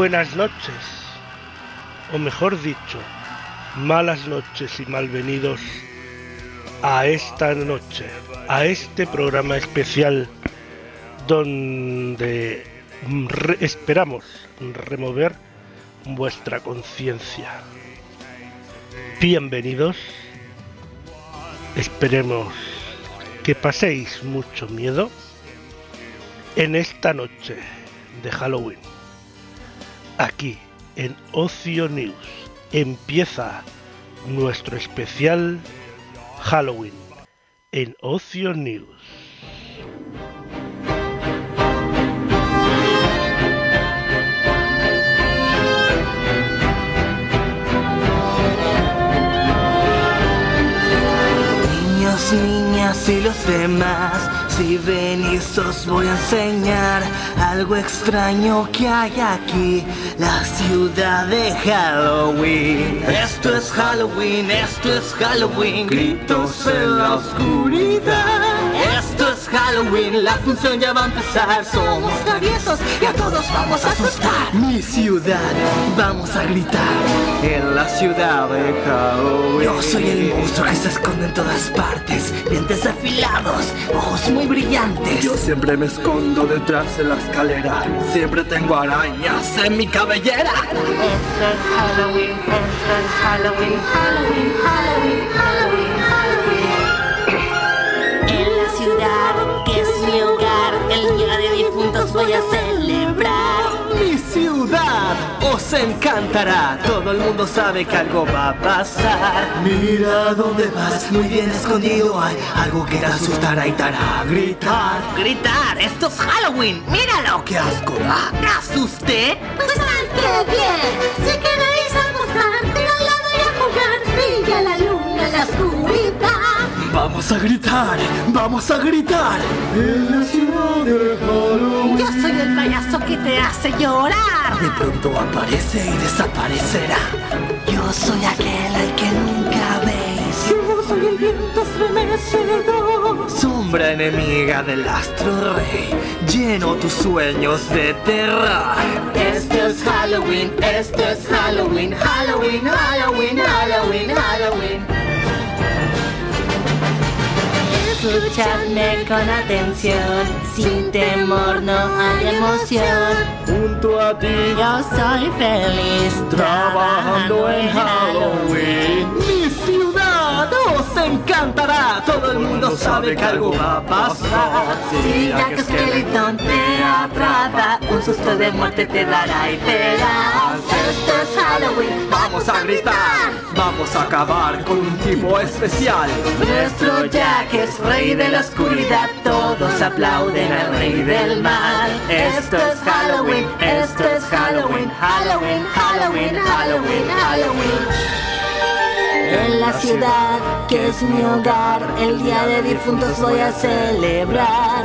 buenas noches, o mejor dicho, malas noches y malvenidos a esta noche, a este programa especial donde esperamos remover vuestra conciencia. Bienvenidos, esperemos que paséis mucho miedo en esta noche de Halloween. Aquí en Ocio News empieza nuestro especial Halloween en Ocio News. Niños, niñas y los demás si venís os voy a enseñar algo extraño que hay aquí, la ciudad de Halloween. Esto es Halloween, esto es Halloween, gritos en la oscuridad. Halloween, la función ya va a empezar. Somos traviesos y a todos vamos a asustar. Mi ciudad, vamos a gritar en la ciudad de Halloween. Yo soy el monstruo que se esconde en todas partes, dientes afilados, ojos muy brillantes. Yo siempre me escondo detrás de la escalera. Siempre tengo arañas en mi cabellera. Esto es Halloween, esto es Halloween, Halloween, Halloween, Halloween, Halloween. Voy a celebrar. Mi ciudad os encantará. Todo el mundo sabe que algo va a pasar. Mira dónde vas, muy bien escondido. Hay algo que te asustará y te hará gritar. Gritar, esto es Halloween. Míralo. Qué asco da. ¿Me asusté? Pues qué bien. Si queréis acostarte al lado y a jugar, brilla la luna en la oscuridad. Vamos a gritar, vamos a gritar. En la ciudad de Halloween. Yo soy el payaso que te hace llorar. De pronto aparece y desaparecerá. Yo soy aquel al que nunca veis. Yo soy el viento estremecedor. Sombra enemiga del astro rey. Lleno tus sueños de terror. Esto es Halloween, esto es Halloween, Halloween, Halloween, Halloween, Halloween. Escuchadme con atención, sin temor no hay emoción. Junto a ti, Yo soy feliz trabajando en Halloween. Mi ciudad os encantará. Todo el mundo sabe que algo va a pasar. Si Jack Skeleton te atrapa, un susto de muerte te dará y verás. Esto es Halloween, Vamos a gritar, vamos a acabar con un tipo especial. Nuestro Jack es rey de la oscuridad, todos aplauden al rey del mal. Esto es Halloween, esto es Halloween, Halloween, Halloween, Halloween, Halloween. En la ciudad que es mi hogar, el día de difuntos voy a celebrar.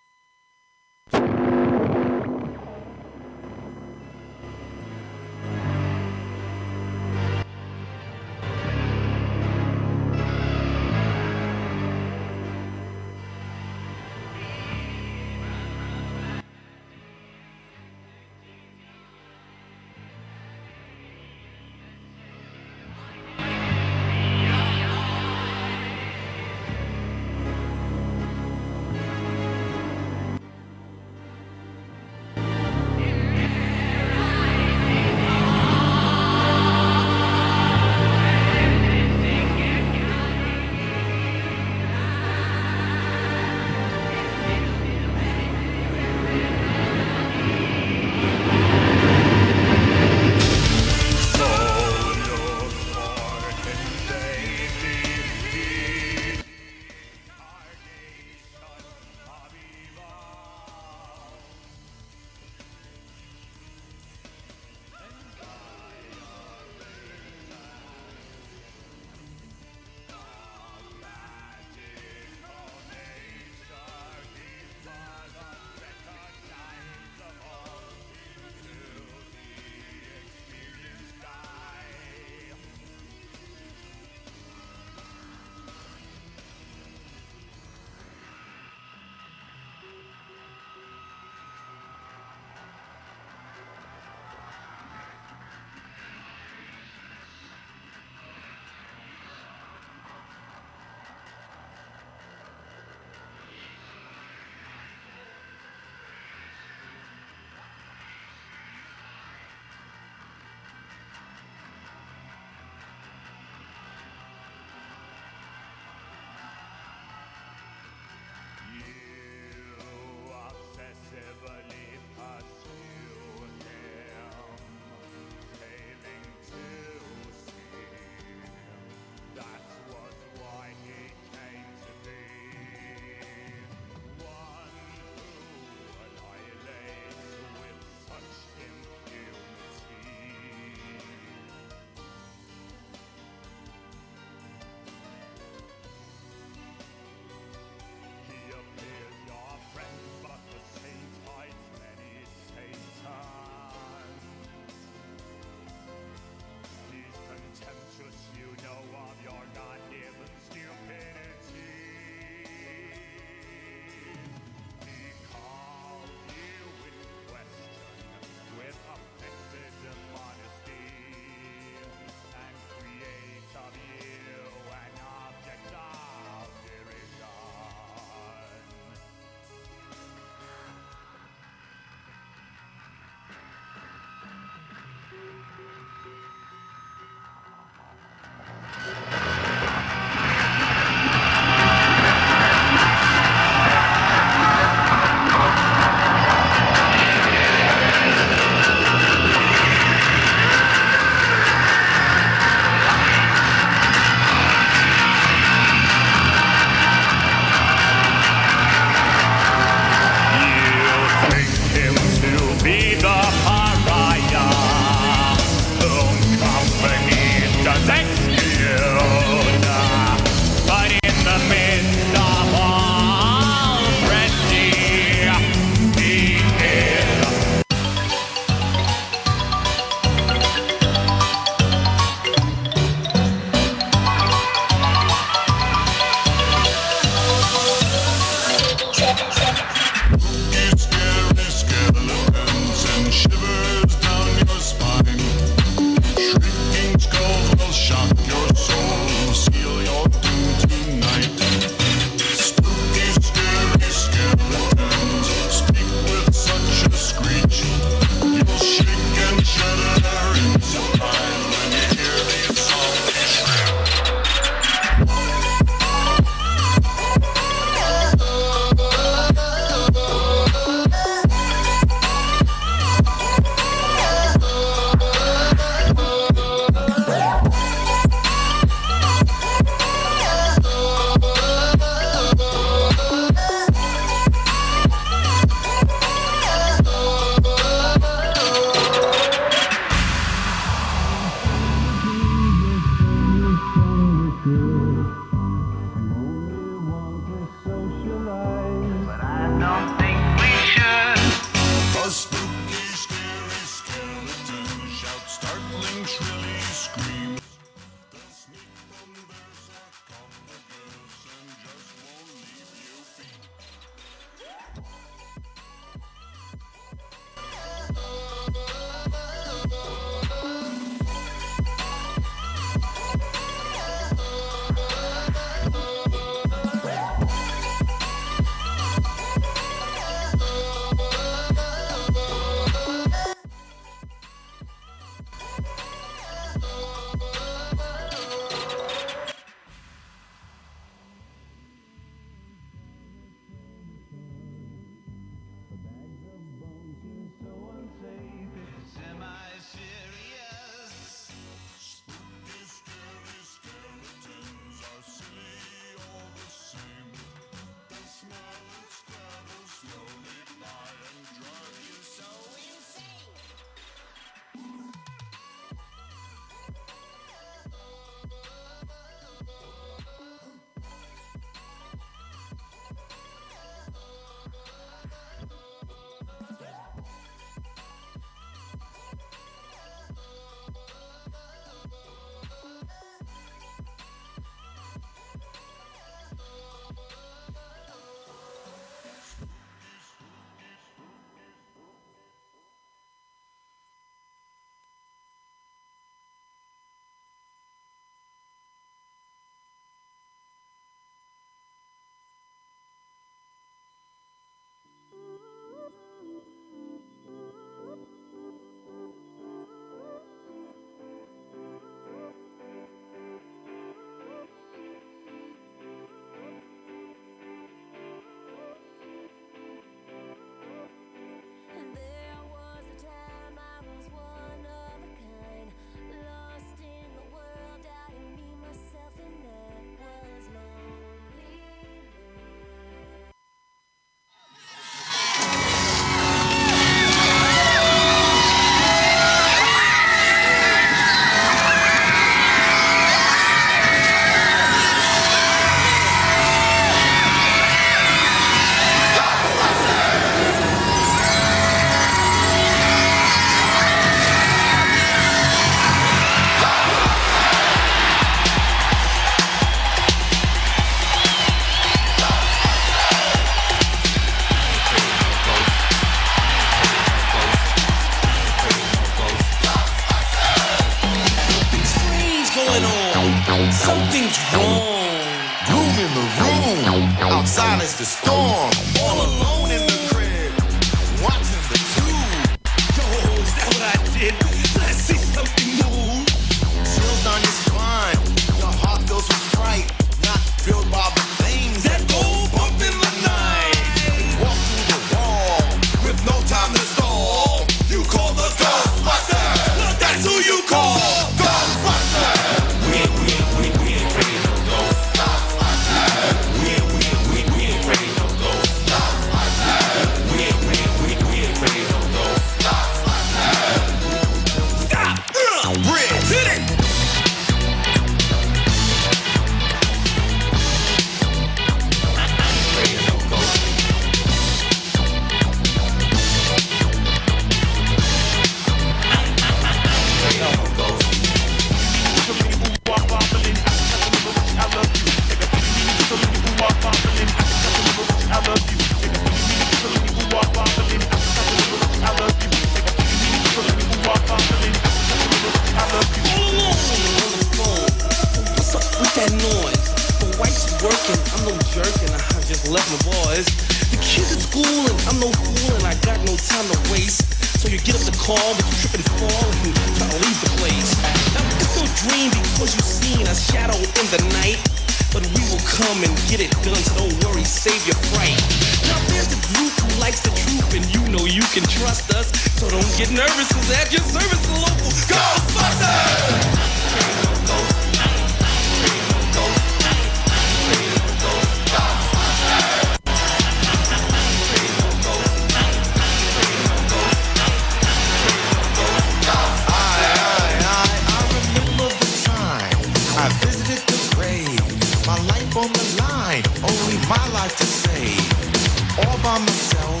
by myself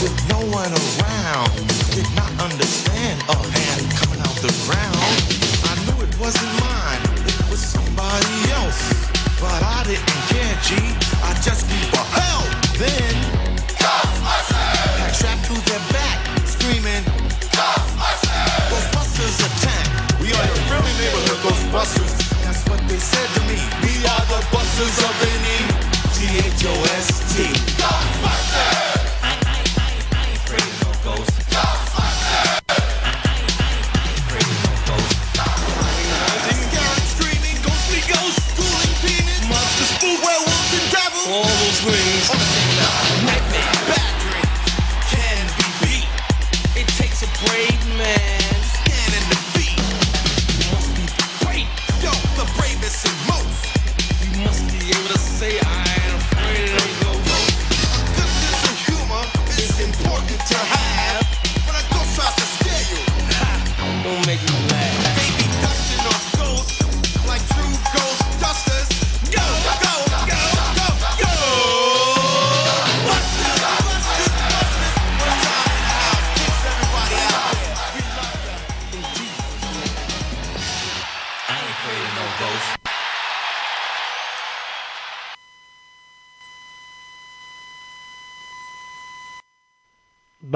with no one around. Did not understand a hand coming out the ground. I knew it wasn't mine, it was somebody else. But I didn't care, G. I just need for help. Then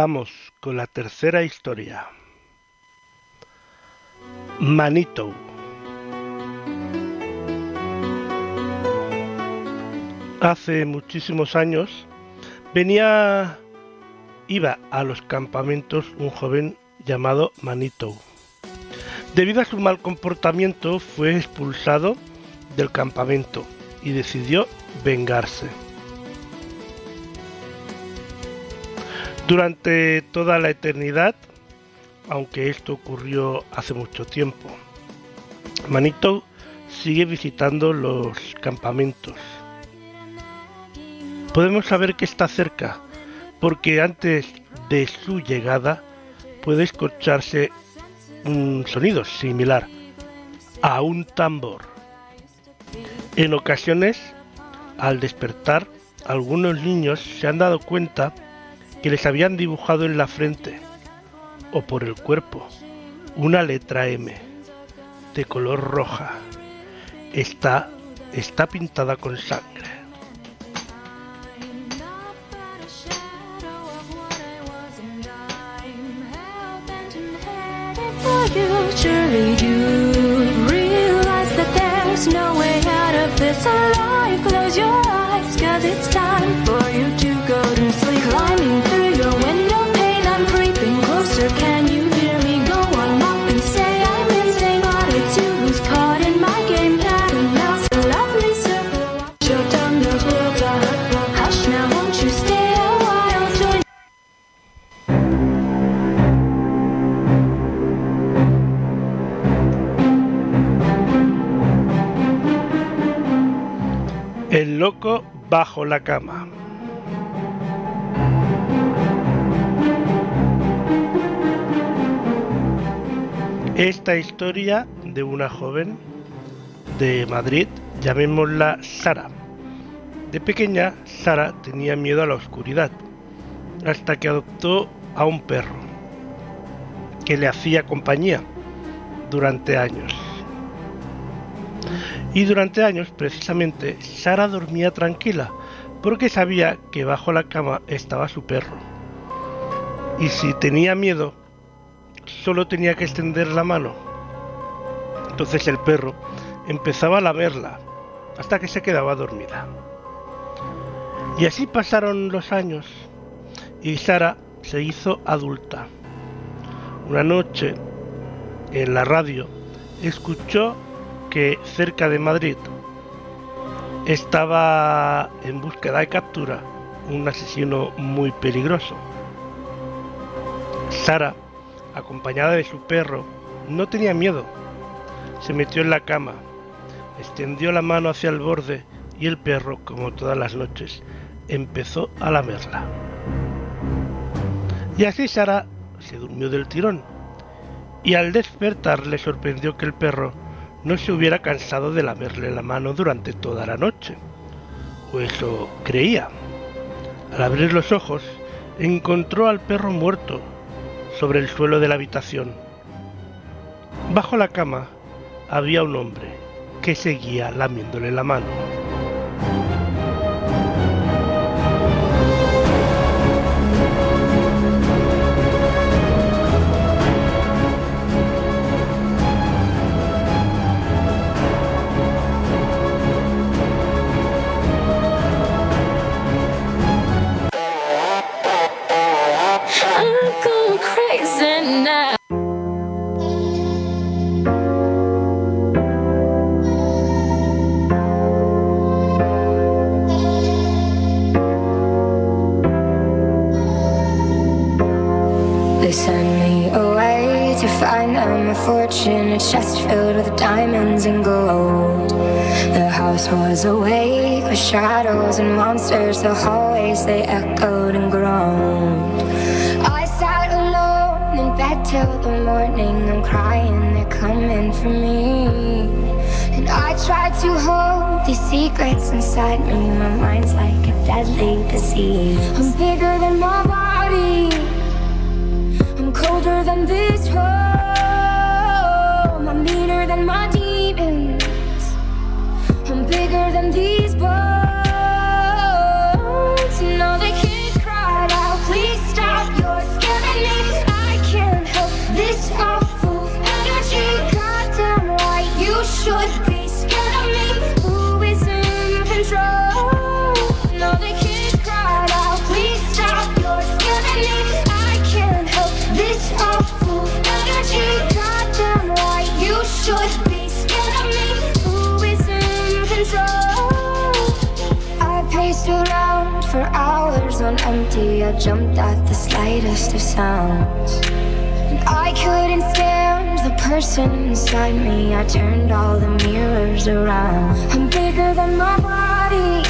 Vamos con la tercera historia. Manitou. Hace muchísimos años venía iba a los campamentos un joven llamado Manitou. Debido a su mal comportamiento fue expulsado del campamento y decidió vengarse. durante toda la eternidad, aunque esto ocurrió hace mucho tiempo. Manito sigue visitando los campamentos. Podemos saber que está cerca, porque antes de su llegada puede escucharse un sonido similar a un tambor. En ocasiones, al despertar, algunos niños se han dado cuenta que les habían dibujado en la frente o por el cuerpo una letra M de color roja. Está, está pintada con sangre. no way out of loco bajo la cama. Esta historia de una joven de Madrid, llamémosla Sara. De pequeña, Sara tenía miedo a la oscuridad, hasta que adoptó a un perro, que le hacía compañía durante años. Y durante años, precisamente, Sara dormía tranquila, porque sabía que bajo la cama estaba su perro. Y si tenía miedo, solo tenía que extender la mano. Entonces el perro empezaba a lamerla hasta que se quedaba dormida. Y así pasaron los años y Sara se hizo adulta. Una noche, en la radio, escuchó que cerca de Madrid estaba en búsqueda de captura un asesino muy peligroso. Sara, acompañada de su perro, no tenía miedo. Se metió en la cama, extendió la mano hacia el borde y el perro, como todas las noches, empezó a lamerla. Y así Sara se durmió del tirón. Y al despertar le sorprendió que el perro no se hubiera cansado de lamerle la mano durante toda la noche. O eso creía. Al abrir los ojos, encontró al perro muerto sobre el suelo de la habitación. Bajo la cama había un hombre que seguía lamiéndole la mano. And gold. The house was awake with shadows and monsters. The hallways they echoed and groaned. I sat alone in bed till the morning. I'm crying, they're coming for me. And I tried to hold these secrets inside me. My mind's like a deadly disease. I'm bigger than my body. I'm colder than this empty. I jumped at the slightest of sounds. And I couldn't stand the person inside me. I turned all the mirrors around. I'm bigger than my body.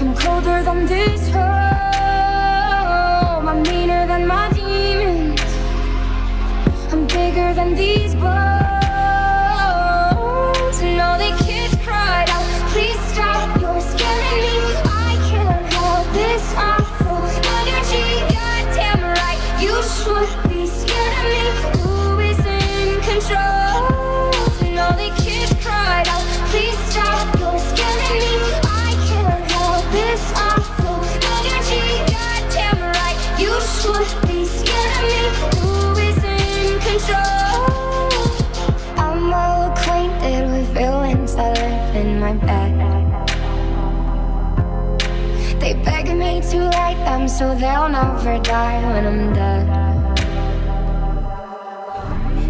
I'm colder than this home. I'm meaner than my demons. I'm bigger than these so they'll never die when I'm dead.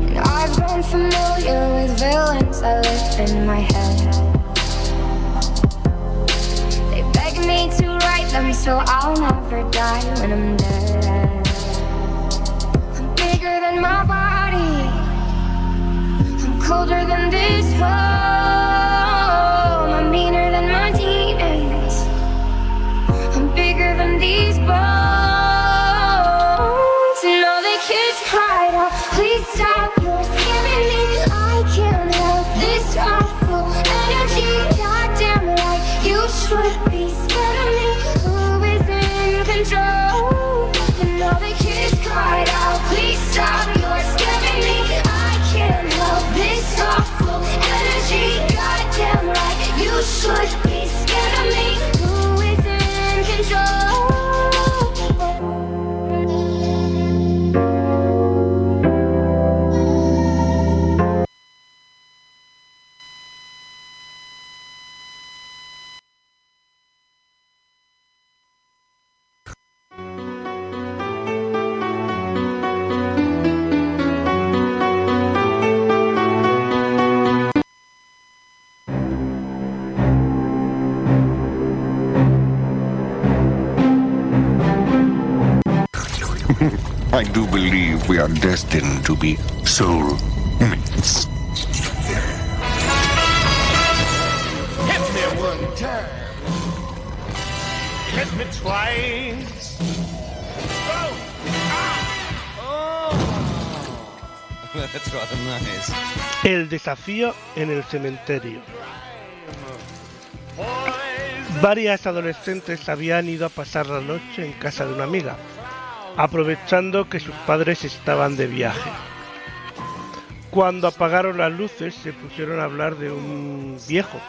And I've grown familiar with villains that live in my head. They beg me to write them so I'll never die when I'm dead. I'm bigger than my body. I'm colder than this home. Destined to be soulmates. Hit me one time. Hit me twice. Oh, ah, That's rather nice. El desafío en el cementerio. oh. Varias adolescentes habían ido a pasar la noche en casa de una amiga, aprovechando que sus padres estaban de viaje. Cuando apagaron las luces se pusieron a hablar de un viejo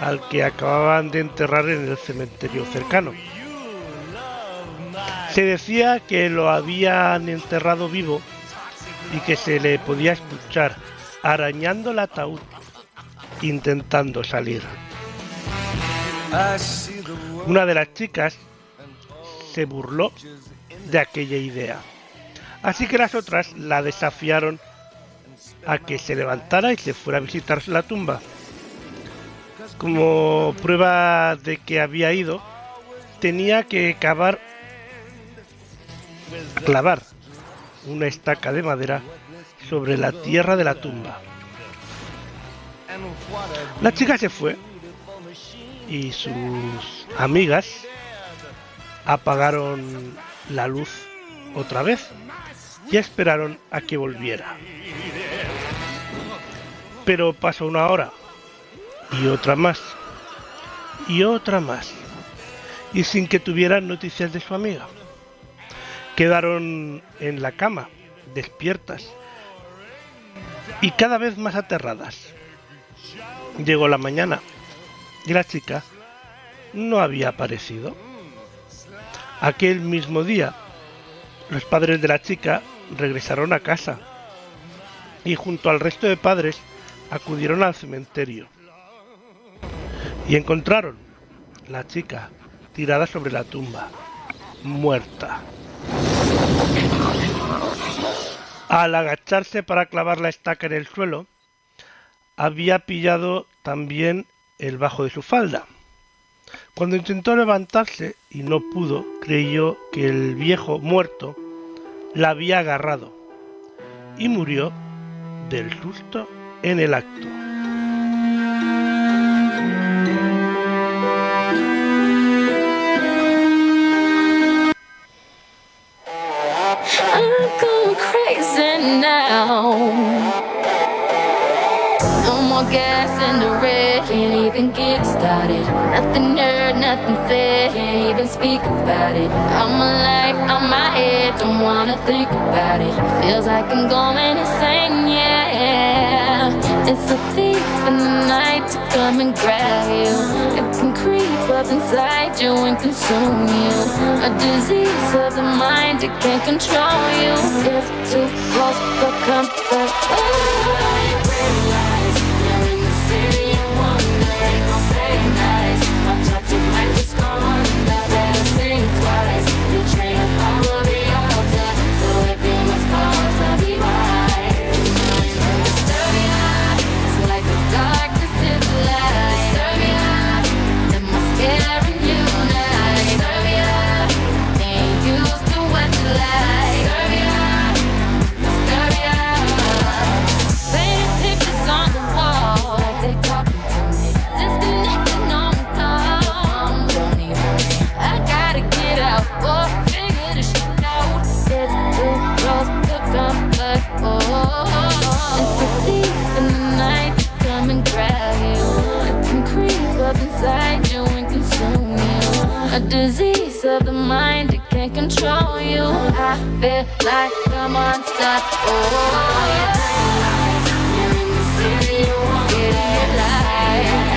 al que acababan de enterrar en el cementerio cercano. Se decía que lo habían enterrado vivo y que se le podía escuchar arañando el ataúd intentando salir. Una de las chicas se burló de aquella idea. Así que las otras la desafiaron a que se levantara y se fuera a visitar la tumba. Como prueba de que había ido, tenía que cavar, clavar una estaca de madera sobre la tierra de la tumba. La chica se fue y sus amigas apagaron la luz otra vez y esperaron a que volviera. Pero pasó una hora y otra más y otra más y sin que tuvieran noticias de su amiga. Quedaron en la cama, despiertas y cada vez más aterradas. Llegó la mañana y la chica no había aparecido. Aquel mismo día, los padres de la chica regresaron a casa y junto al resto de padres acudieron al cementerio y encontraron la chica tirada sobre la tumba, muerta. Al agacharse para clavar la estaca en el suelo, había pillado también el bajo de su falda. Cuando intentó levantarse y no pudo, creyó que el viejo muerto la había agarrado y murió del susto en el acto. Even get started. Nothing heard, nothing said, can't even speak about it. I'm alive, on my head, don't wanna think about it. Feels like I'm going insane, yeah. It's a thief in the night to come and grab you. It can creep up inside you and consume you. A disease of the mind, it can't control you. It's too close for comfort. Oh, disease of the mind, it can't control you. I feel like a monster. Oh, yeah. You're in the city, you won't get it alive.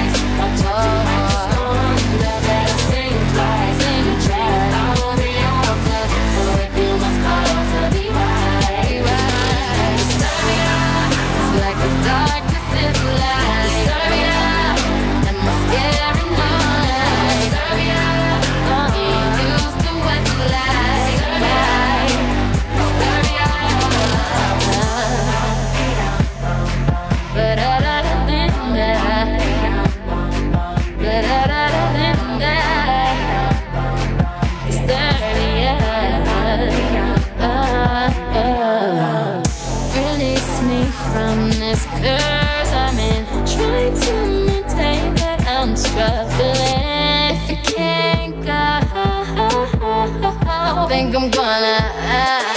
wanna.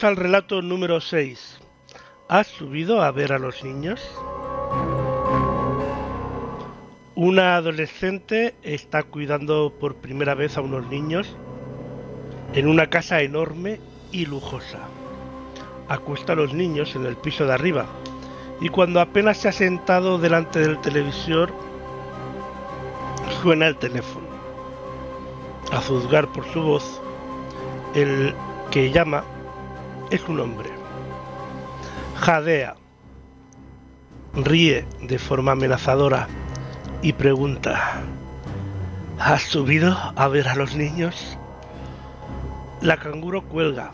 Llegamos al relato número 6. ¿Has subido a ver a los niños? Una adolescente está cuidando por primera vez a unos niños en una casa enorme y lujosa. Acuesta a los niños en el piso de arriba y cuando apenas se ha sentado delante del televisor suena el teléfono. A juzgar por su voz, el que llama es un hombre. Jadea, ríe de forma amenazadora y pregunta, ¿has subido a ver a los niños? La canguro cuelga,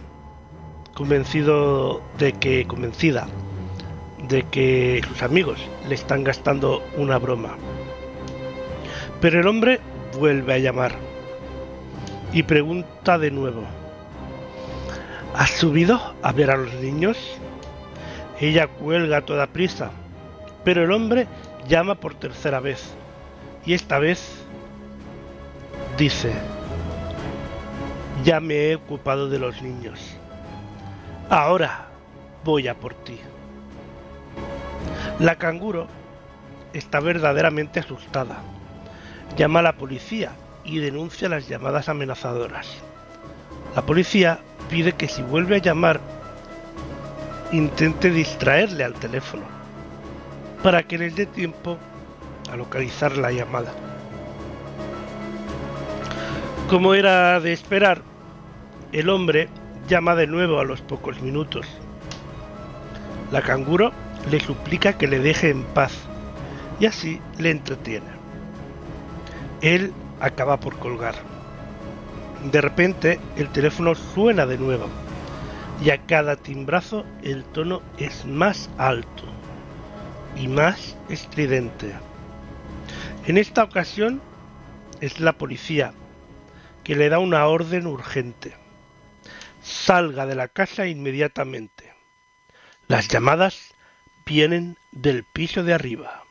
convencido de que, convencida de que sus amigos le están gastando una broma. Pero el hombre vuelve a llamar y pregunta de nuevo, ¿Has subido a ver a los niños? Ella cuelga a toda prisa, pero el hombre llama por tercera vez y esta vez dice, ya me he ocupado de los niños. Ahora voy a por ti. La canguro está verdaderamente asustada. Llama a la policía y denuncia las llamadas amenazadoras. La policía pide que si vuelve a llamar intente distraerle al teléfono para que les dé tiempo a localizar la llamada. Como era de esperar, el hombre llama de nuevo a los pocos minutos. La canguro le suplica que le deje en paz y así le entretiene. Él acaba por colgar. De repente el teléfono suena de nuevo y a cada timbrazo el tono es más alto y más estridente. En esta ocasión es la policía que le da una orden urgente. salga de la casa inmediatamente. Las llamadas vienen del piso de arriba.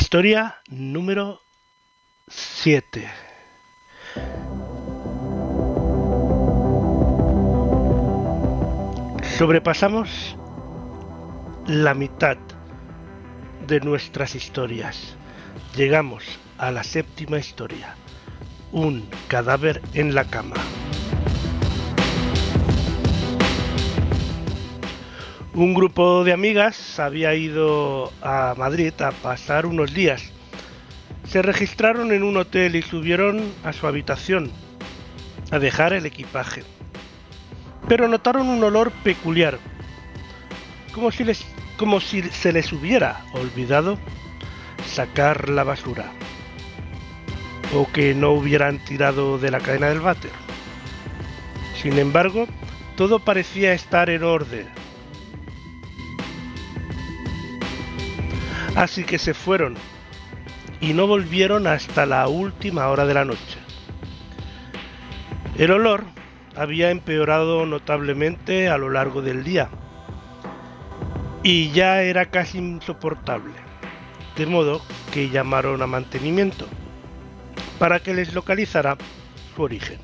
Historia número 7. Sobrepasamos la mitad de nuestras historias. Llegamos a la séptima historia. Un cadáver en la cama. Un grupo de amigas había ido a Madrid a pasar unos días. Se registraron en un hotel y subieron a su habitación a dejar el equipaje. Pero notaron un olor peculiar, como si, les, como si se les hubiera olvidado sacar la basura, o que no hubieran tirado de la cadena del váter. Sin embargo, todo parecía estar en orden. Así que se fueron y no volvieron hasta la última hora de la noche. El olor había empeorado notablemente a lo largo del día y ya era casi insoportable, de modo que llamaron a mantenimiento. para que les localizara su origen.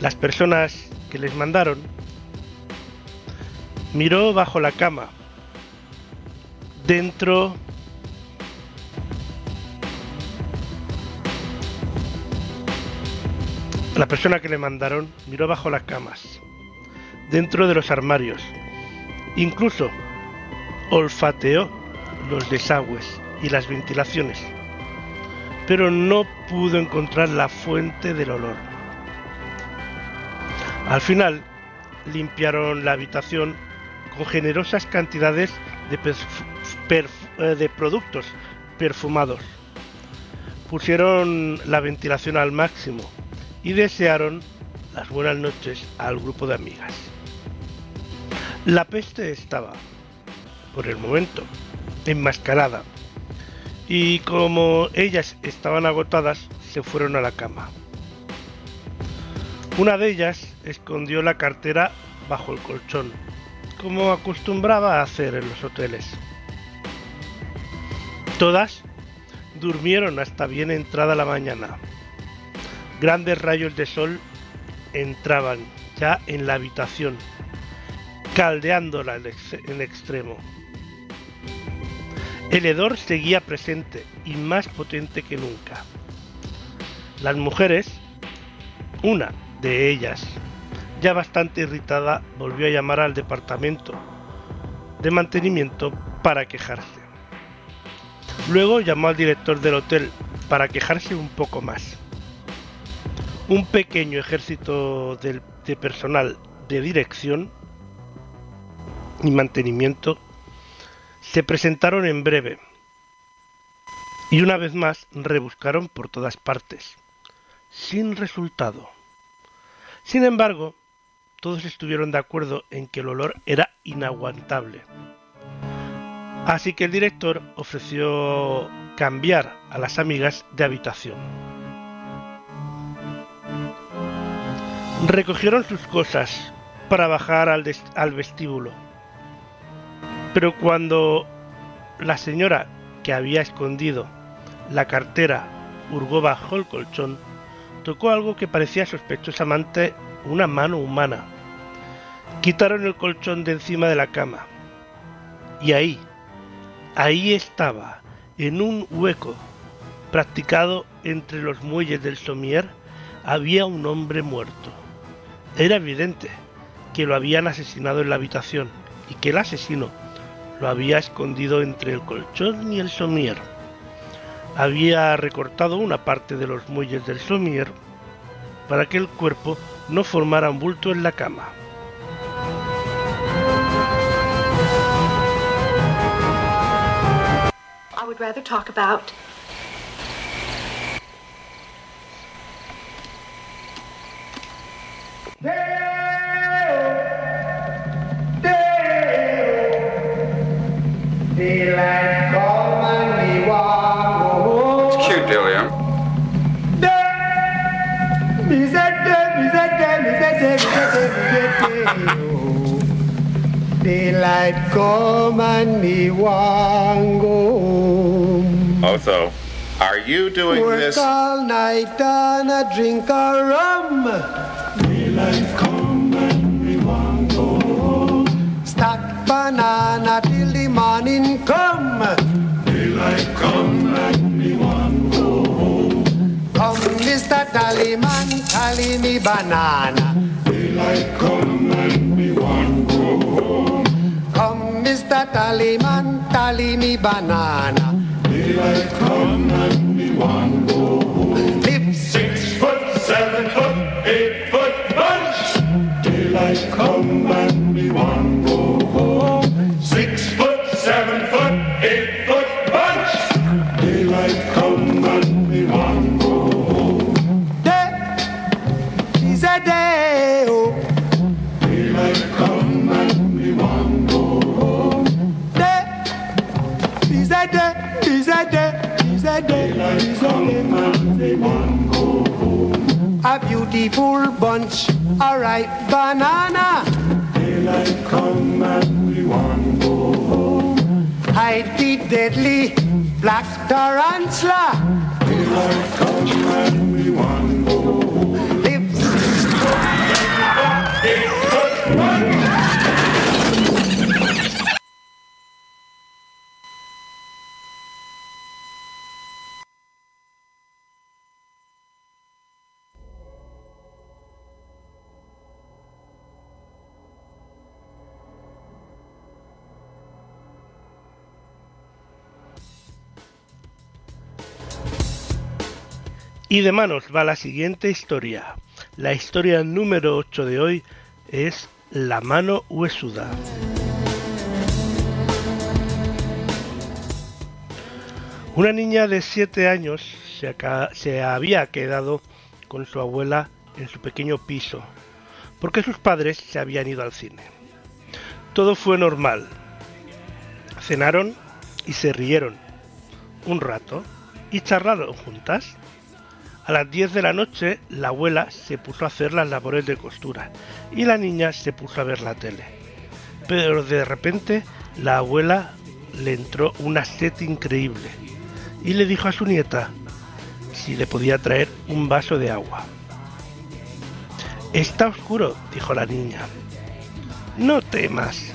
Las personas que les mandaron miró bajo la cama. Dentro la persona que le mandaron miró bajo las camas, dentro de los armarios, incluso olfateó los desagües y las ventilaciones, pero no pudo encontrar la fuente del olor. Al final, limpiaron la habitación con generosas cantidades de, eh, de productos perfumados. Pusieron la ventilación al máximo y desearon las buenas noches al grupo de amigas. La peste estaba, por el momento, enmascarada y como ellas estaban agotadas, se fueron a la cama. Una de ellas escondió la cartera bajo el colchón, como acostumbraba a hacer en los hoteles. Todas durmieron hasta bien entrada la mañana. Grandes rayos de sol entraban ya en la habitación, caldeándola en ex- en extremo. El hedor seguía presente y más potente que nunca. Las mujeres, una de ellas, ya bastante irritada, volvió a llamar al departamento de mantenimiento para quejarse. Luego llamó al director del hotel para quejarse un poco más. Un pequeño ejército de personal de dirección y mantenimiento se presentaron en breve y una vez más rebuscaron por todas partes, sin resultado. Sin embargo, todos estuvieron de acuerdo en que el olor era inaguantable. Así que el director ofreció cambiar a las amigas de habitación. Recogieron sus cosas para bajar al, vestíbulo. Pero cuando la señora que había escondido la cartera hurgó bajo el colchón, tocó algo que parecía sospechosamente una mano humana. Quitaron el colchón de encima de la cama. Y ahí, ahí estaba, en un hueco practicado entre los muelles del somier, había un hombre muerto. Era evidente que lo habían asesinado en la habitación y que el asesino lo había escondido entre el colchón y el somier. Había recortado una parte de los muelles del somier para que el cuerpo no formara un bulto en la cama. I would rather talk about It's cute, Delia. Daylight come and me want go home. Otho, are you doing Work this? all night and a drink a rum. Daylight come and me want go home. Stack banana till the morning come. Daylight come and Mr. Tallyman, tally me banana. Daylight come and me want go home. Come, Mr. Tallyman, tally me banana. Daylight come and me want go home. Banana. Daylight come and we want go home. Hide the deadly black tarantula. Daylight come Y de manos va la siguiente historia. La historia número 8 de hoy es La mano huesuda. Una niña de 7 años se, se había quedado con su abuela en su pequeño piso, porque sus padres se habían ido al cine. Todo fue normal. Cenaron y se rieron un rato y charlaron juntas. A las 10 de la noche la abuela se puso a hacer las labores de costura y la niña se puso a ver la tele. Pero de repente la abuela le entró una sed increíble y le dijo a su nieta si le podía traer un vaso de agua. Está oscuro, dijo la niña. No temas.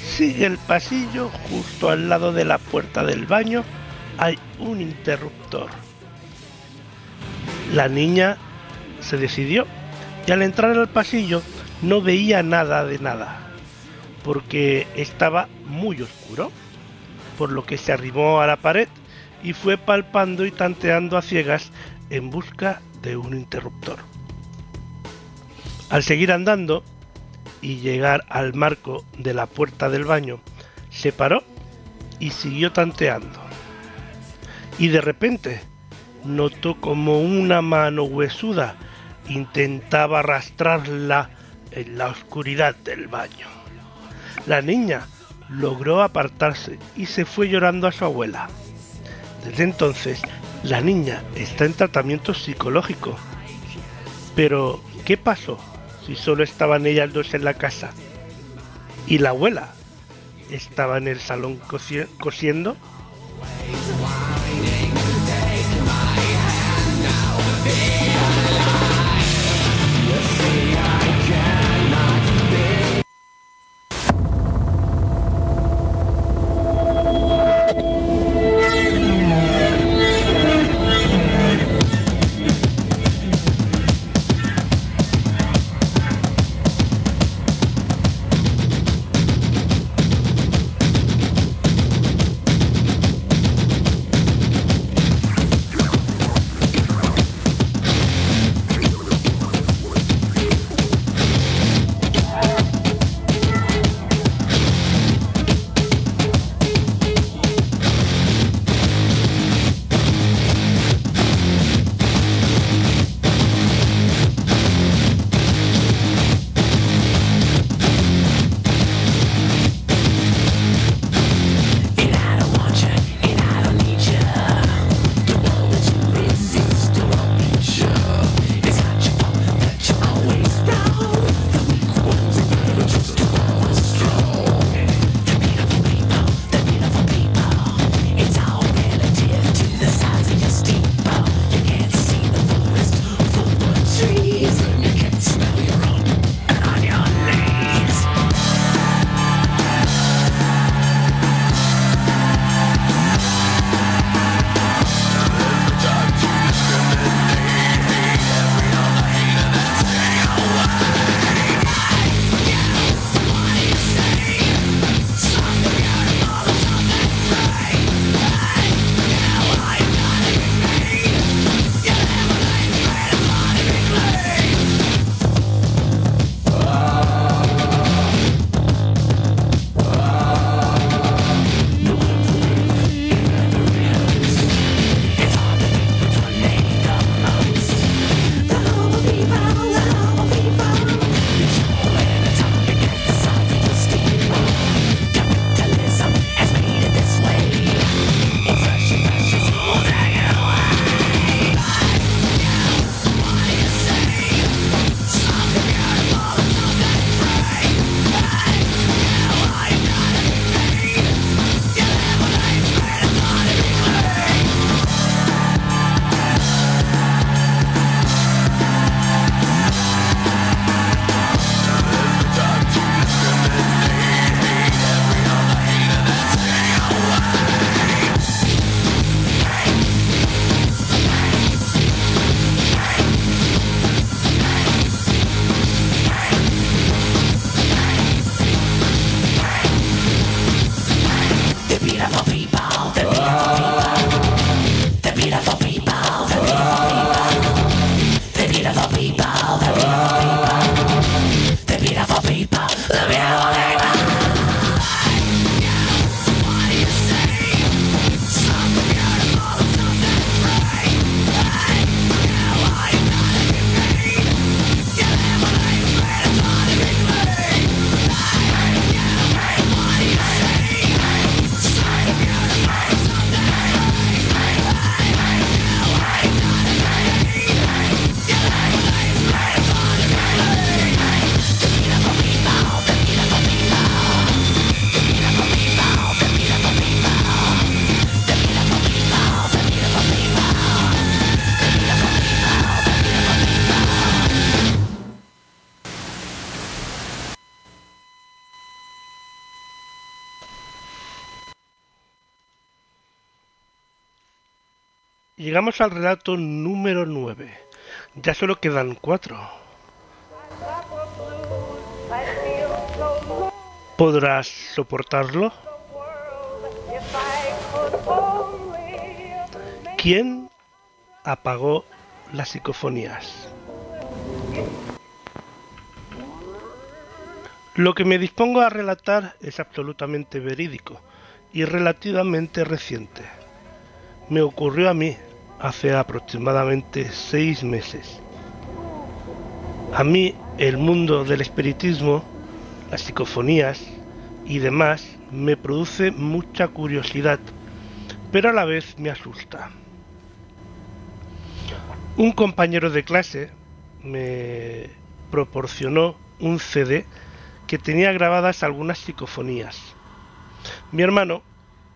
Sigue el pasillo, justo al lado de la puerta del baño hay un interruptor. La niña se decidió y al entrar al pasillo no veía nada de nada, porque estaba muy oscuro, por lo que se arrimó a la pared y fue palpando y tanteando a ciegas en busca de un interruptor. Al seguir andando y llegar al marco de la puerta del baño, se paró y siguió tanteando. Y de repente notó como una mano huesuda intentaba arrastrarla en la oscuridad del baño. La niña logró apartarse y se fue llorando a su abuela. Desde entonces, la niña está en tratamiento psicológico. Pero, ¿qué pasó si solo estaban ellas dos en la casa? ¿Y la abuela estaba en el salón cosi- cosiendo? Al relato número 9. Ya solo quedan cuatro. ¿Podrás soportarlo? ¿Quién apagó las psicofonías? Lo que me dispongo a relatar es absolutamente verídico y relativamente reciente. Me ocurrió a mí hace aproximadamente seis meses. A mí el mundo del espiritismo, las psicofonías y demás me produce mucha curiosidad, pero a la vez me asusta. Un compañero de clase me proporcionó un CD que tenía grabadas algunas psicofonías. Mi hermano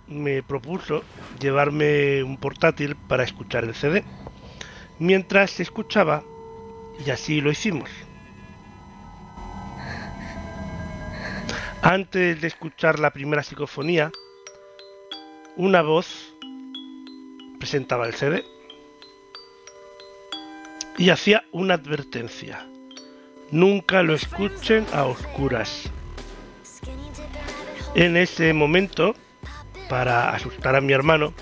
me propuso llevarme un portátil para escuchar el CD, mientras escuchaba, y así lo hicimos. Antes de escuchar la primera psicofonía, una voz presentaba el CD y hacía una advertencia. Nunca lo escuchen a oscuras. En ese momento, para asustar a mi hermano,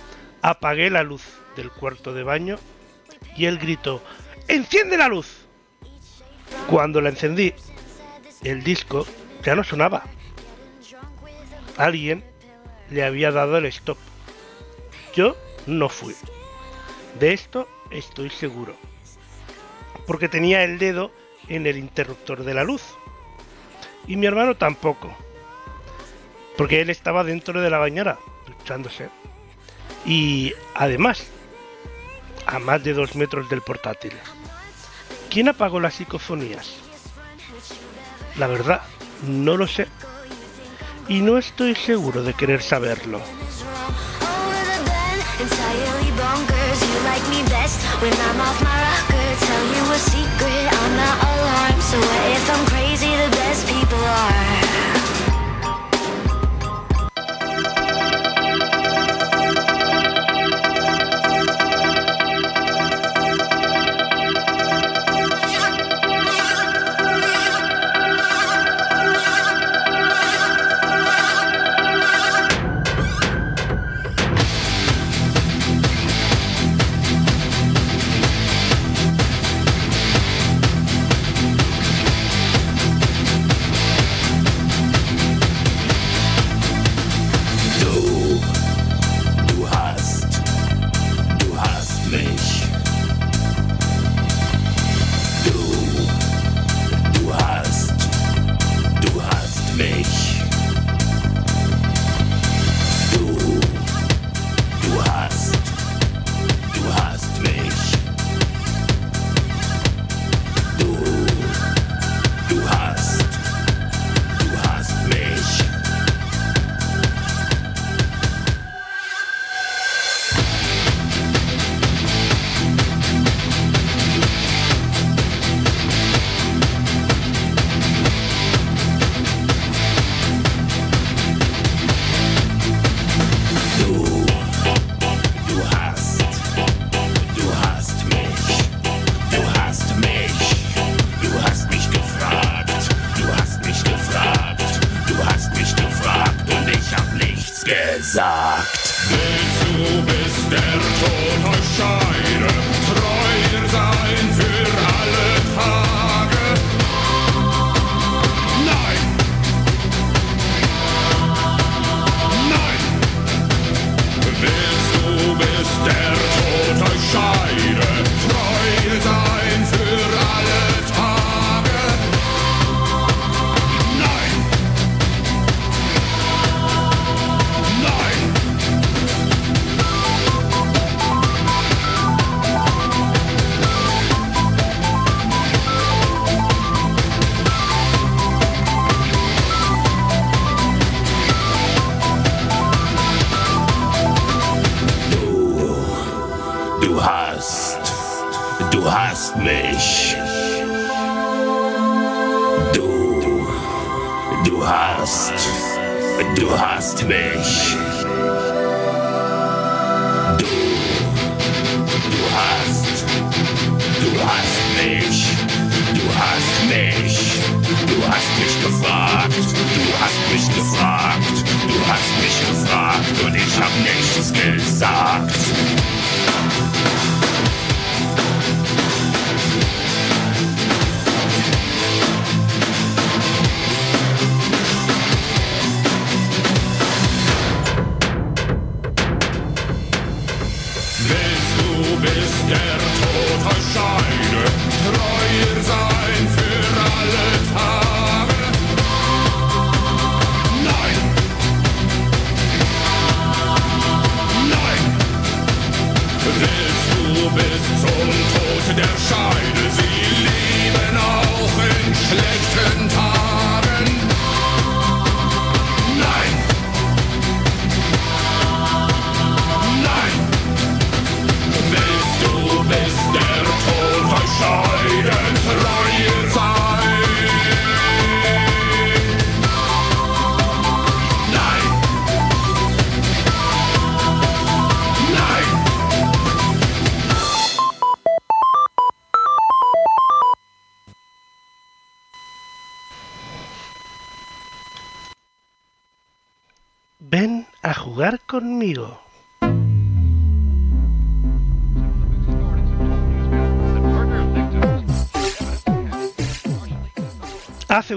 apagué la luz del cuarto de baño y él gritó, ¡Enciende la luz! Cuando la encendí, el disco ya no sonaba. Alguien le había dado el stop. Yo no fui. De esto estoy seguro. Porque tenía el dedo en el interruptor de la luz. Y mi hermano tampoco. Porque él estaba dentro de la bañera, Y además, a más de dos metros del portátil. ¿Quién apagó las psicofonías? La verdad, no lo sé. Y no estoy seguro de querer saberlo. Gesagt. Willst du bis der Tod euch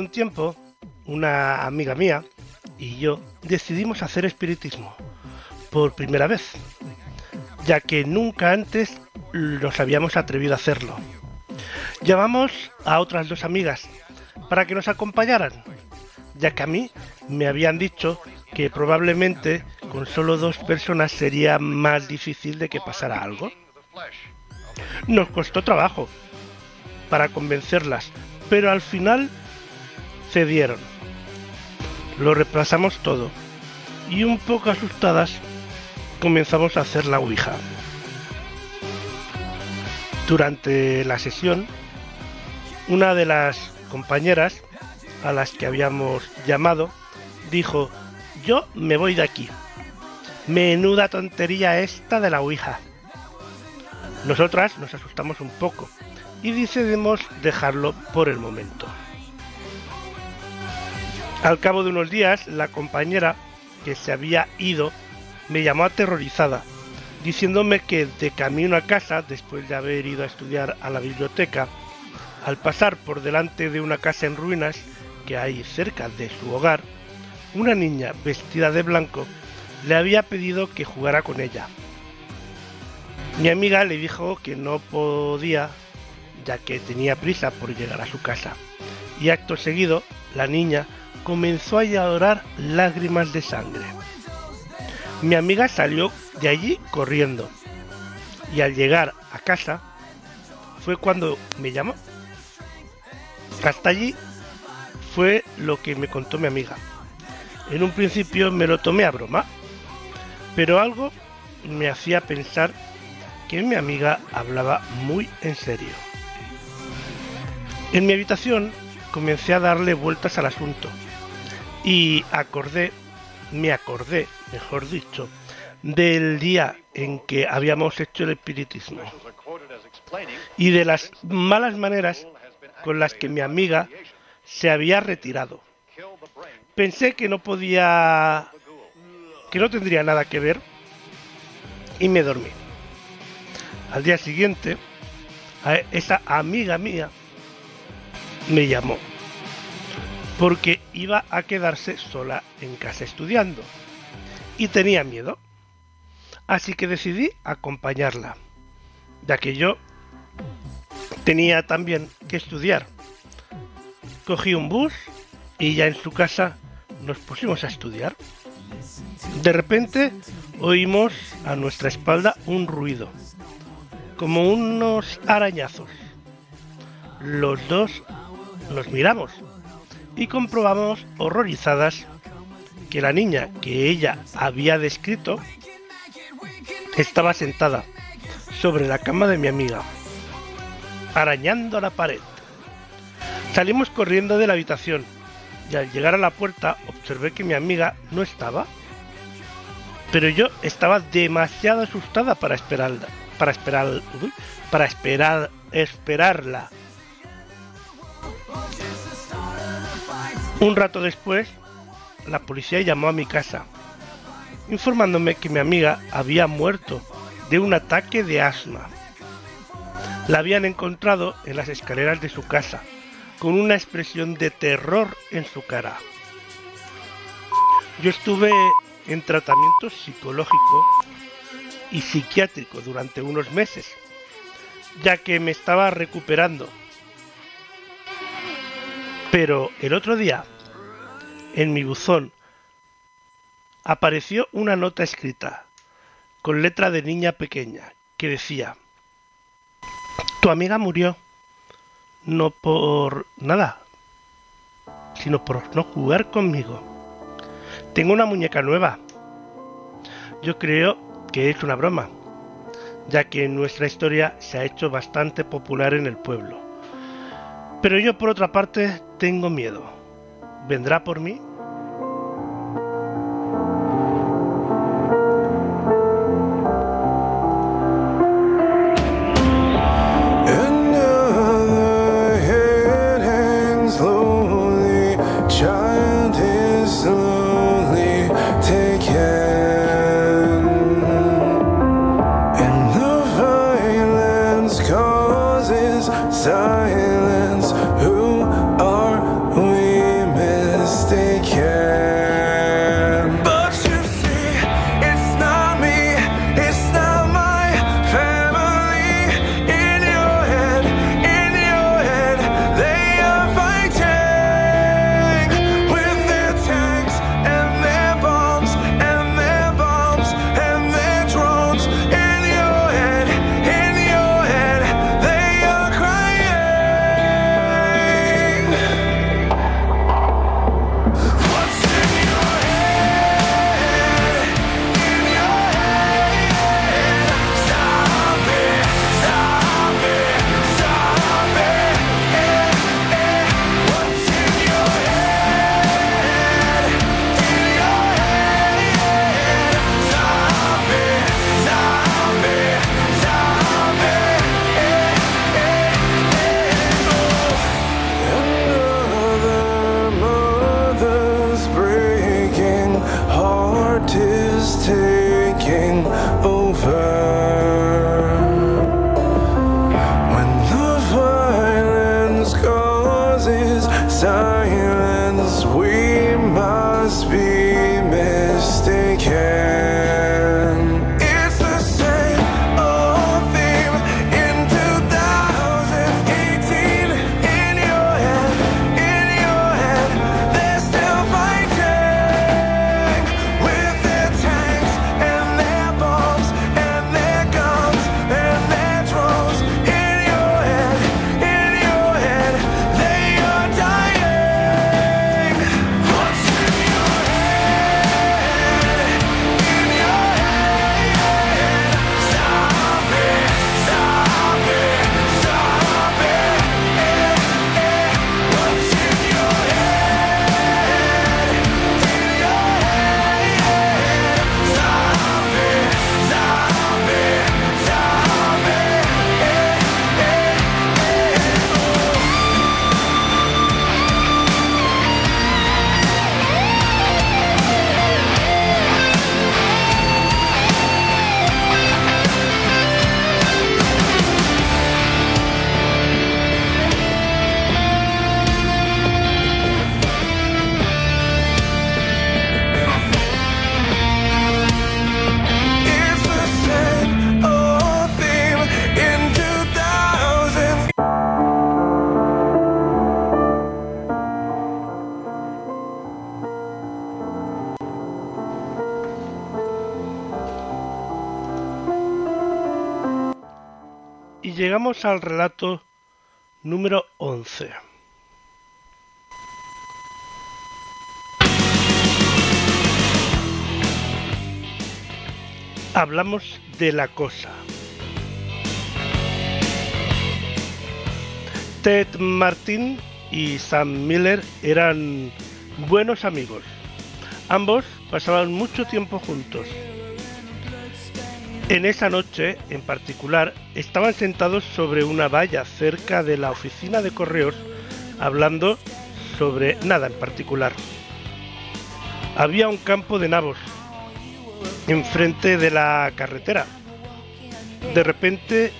un tiempo, una amiga mía y yo decidimos hacer espiritismo por primera vez, ya que nunca antes nos habíamos atrevido a hacerlo. Llamamos a otras dos amigas para que nos acompañaran, ya que a mí me habían dicho que probablemente con solo dos personas sería más difícil de que pasara algo. Nos costó trabajo para convencerlas, pero al final cedieron. Lo reemplazamos todo y un poco asustadas comenzamos a hacer la Ouija. Durante la sesión, una de las compañeras a las que habíamos llamado dijo, yo me voy de aquí. Menuda tontería esta de la Ouija. Nosotras nos asustamos un poco y decidimos dejarlo por el momento. Al cabo de unos días, la compañera que se había ido me llamó aterrorizada, diciéndome que de camino a casa, después de haber ido a estudiar a la biblioteca, al pasar por delante de una casa en ruinas que hay cerca de su hogar, una niña vestida de blanco le había pedido que jugara con ella. Mi amiga le dijo que no podía, ya que tenía prisa por llegar a su casa, y acto seguido la niña comenzó a llorar lágrimas de sangre. Mi amiga salió de allí corriendo, y al llegar a casa fue cuando me llamó. Hasta allí fue lo que me contó mi amiga. En un principio me lo tomé a broma, pero algo me hacía pensar que mi amiga hablaba muy en serio. En mi habitación comencé a darle vueltas al asunto y acordé, me acordé, mejor dicho, del día en que habíamos hecho el espiritismo y de las malas maneras con las que mi amiga se había retirado. Pensé que no podía, que no tendría nada que ver y me dormí. Al día siguiente, esa amiga mía me llamó porque iba a quedarse sola en casa estudiando y tenía miedo. Así que decidí acompañarla, ya que yo tenía también que estudiar. Cogí un bus y ya en su casa nos pusimos a estudiar. De repente oímos a nuestra espalda un ruido, como unos arañazos. Los dos nos miramos y comprobamos horrorizadas que la niña que ella había descrito estaba sentada sobre la cama de mi amiga, arañando la pared. Salimos corriendo de la habitación y al llegar a la puerta observé que mi amiga no estaba. Pero yo estaba demasiado asustada para esperarla. para esperar para esperar esperarla. Un rato después, la policía llamó a mi casa, informándome que mi amiga había muerto de un ataque de asma. La habían encontrado en las escaleras de su casa, con una expresión de terror en su cara. Yo estuve en tratamiento psicológico y psiquiátrico durante unos meses, ya que me estaba recuperando. Pero el otro día, en mi buzón, apareció una nota escrita con letra de niña pequeña que decía, tu amiga murió, no por nada, sino por no jugar conmigo. Tengo una muñeca nueva. Yo creo que es una broma, ya que nuestra historia se ha hecho bastante popular en el pueblo. Pero yo por otra parte tengo miedo. ¿Vendrá por mí? Al relato número 11. Hablamos de la cosa. Ted Martin y Sam Miller eran buenos amigos. Ambos pasaban mucho tiempo juntos. En esa noche, en particular, estaban sentados sobre una valla cerca de la oficina de correos, hablando sobre nada en particular. Había un campo de nabos enfrente de la carretera. De repente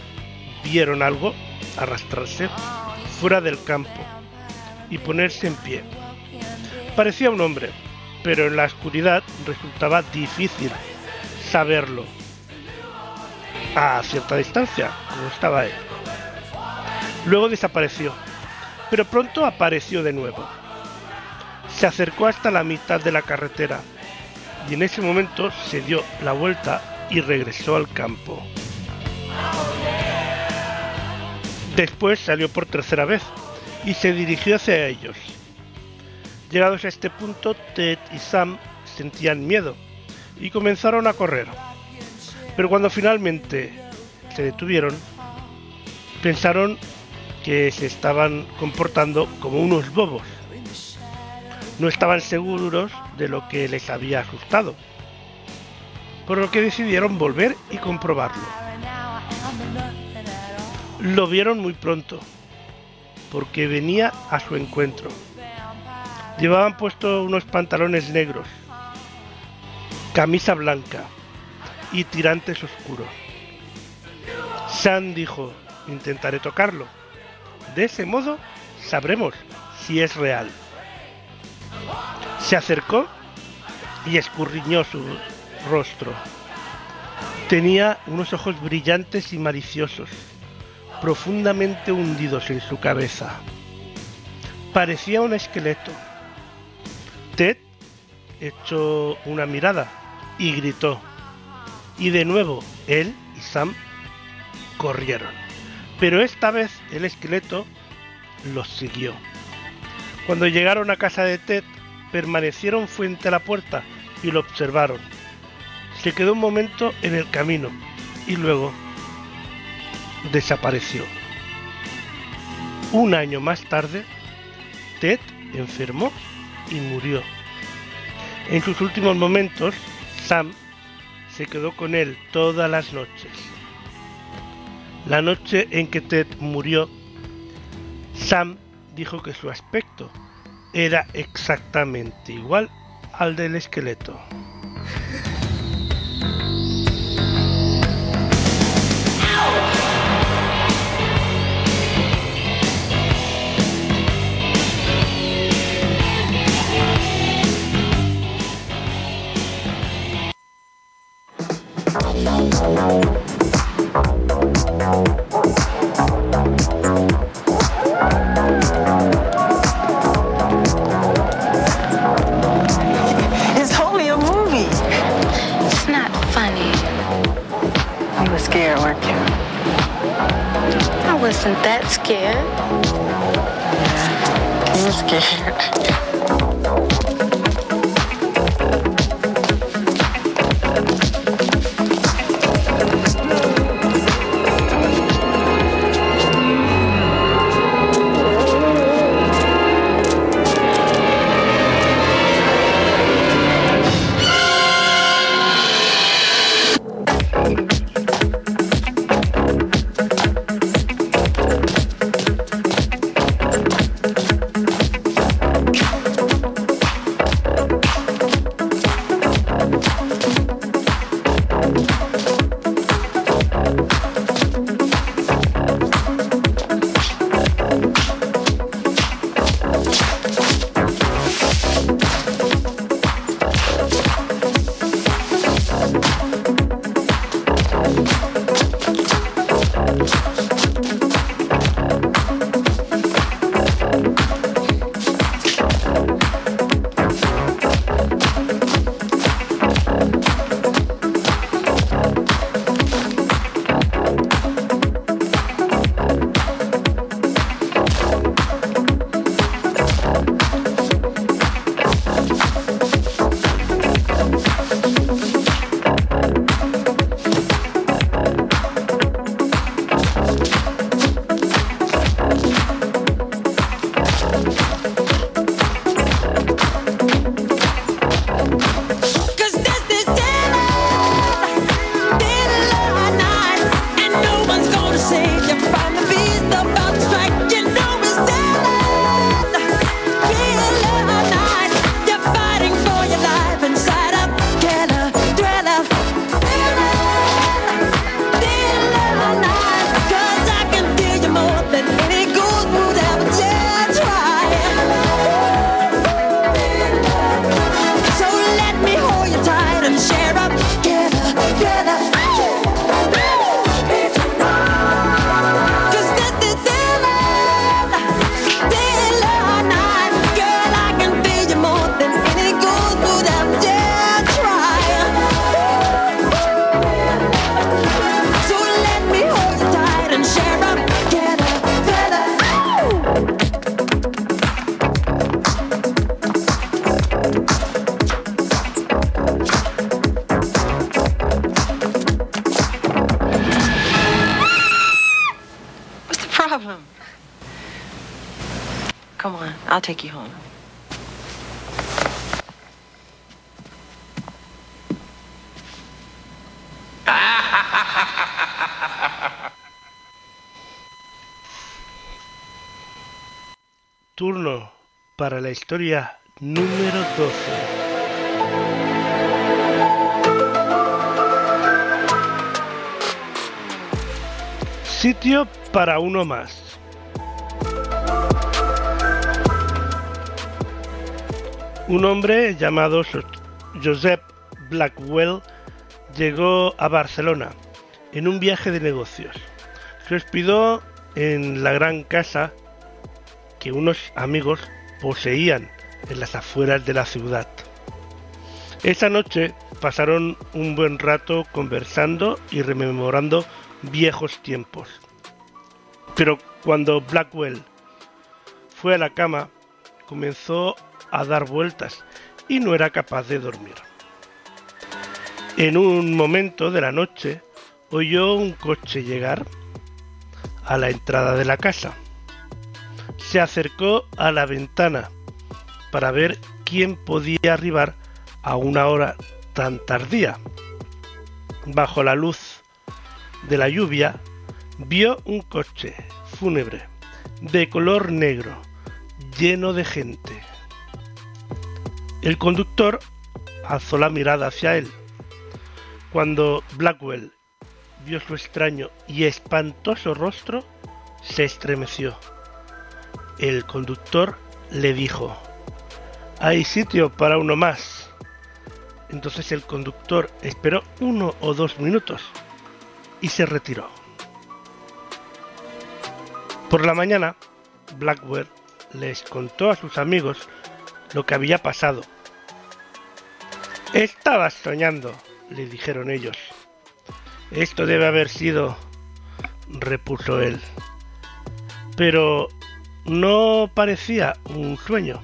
vieron algo arrastrarse fuera del campo y ponerse en pie. Parecía un hombre, pero en la oscuridad resultaba difícil saberlo a cierta distancia, como estaba él. Luego desapareció, pero pronto apareció de nuevo. Se acercó hasta la mitad de la carretera y en ese momento se dio la vuelta y regresó al campo. Después salió por tercera vez y se dirigió hacia ellos. Llegados a este punto, Ted y Sam sentían miedo y comenzaron a correr. Pero cuando finalmente se detuvieron, pensaron que se estaban comportando como unos bobos. No estaban seguros de lo que les había asustado, por lo que decidieron volver y comprobarlo. Lo vieron muy pronto, porque venía a su encuentro. Llevaban puesto unos pantalones negros, camisa blanca y tirantes oscuros. Sam dijo, intentaré tocarlo. De ese modo sabremos si es real. Se acercó y escurriñó su rostro. Tenía unos ojos brillantes y maliciosos, profundamente hundidos en su cabeza. Parecía un esqueleto. Ted echó una mirada y gritó. Y de nuevo él y Sam corrieron. Pero esta vez el esqueleto los siguió. Cuando llegaron a casa de Ted, permanecieron frente a la puerta y lo observaron. Se quedó un momento en el camino y luego desapareció. Un año más tarde, Ted enfermó y murió. En sus últimos momentos, Sam se quedó con él todas las noches. La noche en que Ted murió, Sam dijo que su aspecto era exactamente igual al del esqueleto. Take you home. Turno para la historia número 12. Sitio para uno más. Un hombre llamado Joseph Blackwell llegó a Barcelona en un viaje de negocios. Se hospedó en la gran casa que unos amigos poseían en las afueras de la ciudad. Esa noche pasaron un buen rato conversando y rememorando viejos tiempos. Pero cuando Blackwell fue a la cama, comenzó a dar vueltas y no era capaz de dormir. En un momento de la noche oyó un coche llegar a la entrada de la casa. Se acercó a la ventana para ver quién podía arribar a una hora tan tardía. Bajo la luz de la lluvia, vio un coche fúnebre de color negro, lleno de gente. El conductor alzó la mirada hacia él. Cuando Blackwell vio su extraño y espantoso rostro, se estremeció. El conductor le dijo, hay sitio para uno más. Entonces el conductor esperó uno o dos minutos y se retiró. Por la mañana, Blackwell les contó a sus amigos lo que había pasado. Estabas soñando, le dijeron ellos. Esto debe haber sido, repuso él. Pero no parecía un sueño.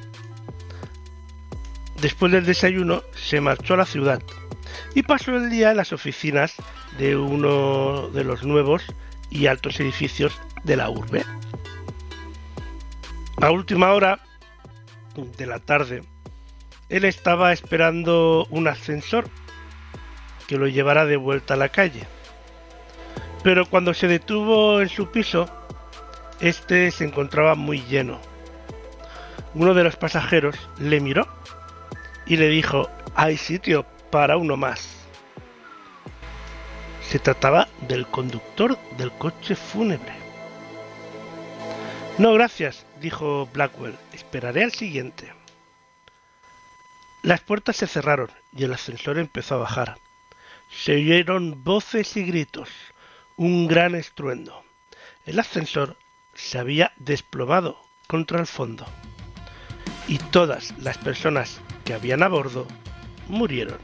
Después del desayuno se marchó a la ciudad y pasó el día en las oficinas de uno de los nuevos y altos edificios de la urbe. A última hora de la tarde, él estaba esperando un ascensor que lo llevara de vuelta a la calle. Pero cuando se detuvo en su piso, este se encontraba muy lleno. Uno de los pasajeros le miró y le dijo, hay sitio para uno más. Se trataba del conductor del coche fúnebre. No, gracias, dijo Blackwell, esperaré al siguiente. Las puertas se cerraron y el ascensor empezó a bajar. Se oyeron voces y gritos, un gran estruendo. El ascensor se había desplomado contra el fondo y todas las personas que habían a bordo murieron.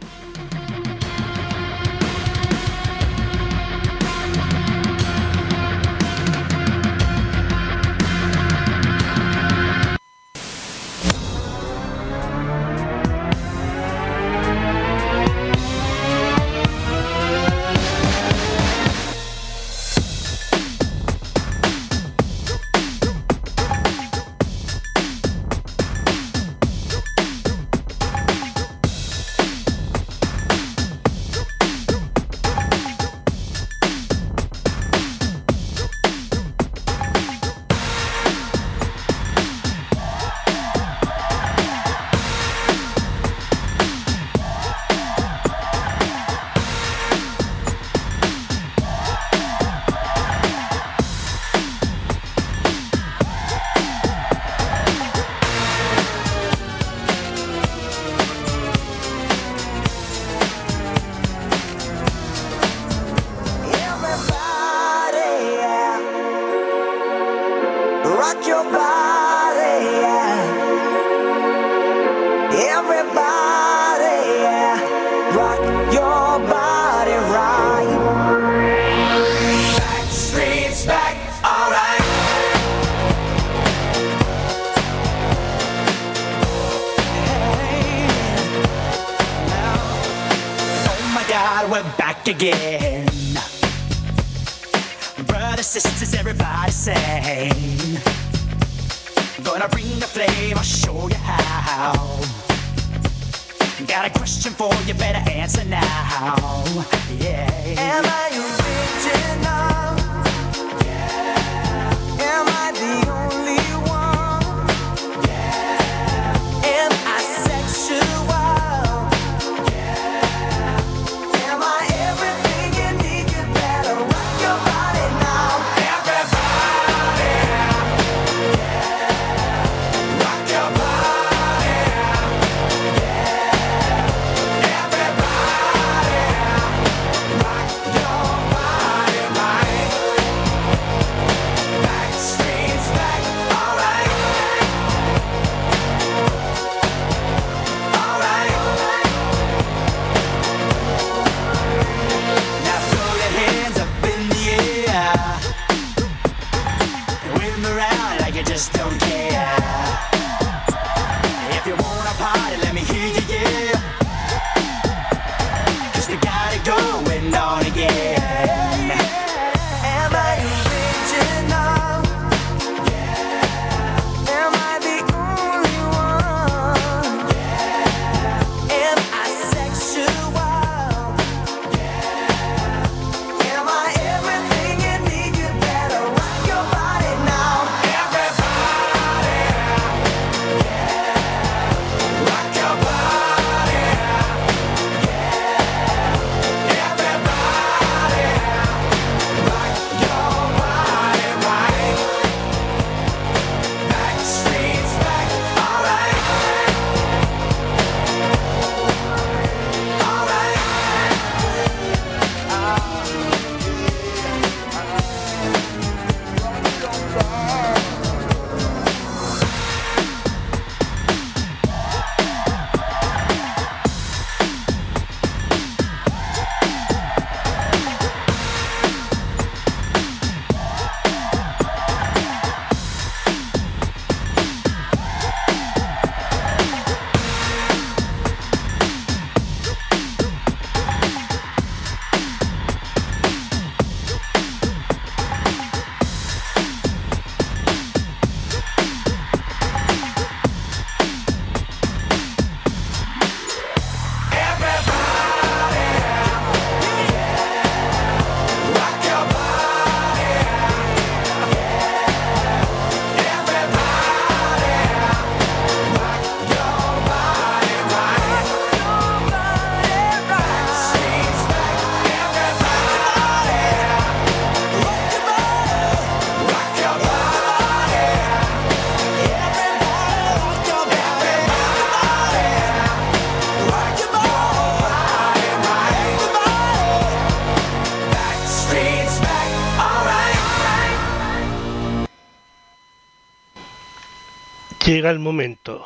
Llega el momento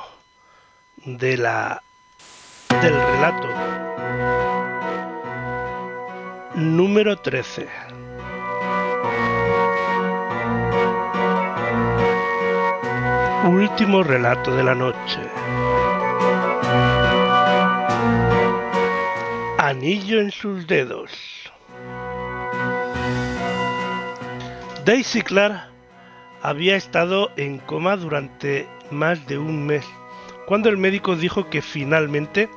de la del relato número 13. Último relato de la noche. Anillo en sus dedos. Daisy Clark había estado en coma durante más de un mes, cuando el médico dijo que finalmente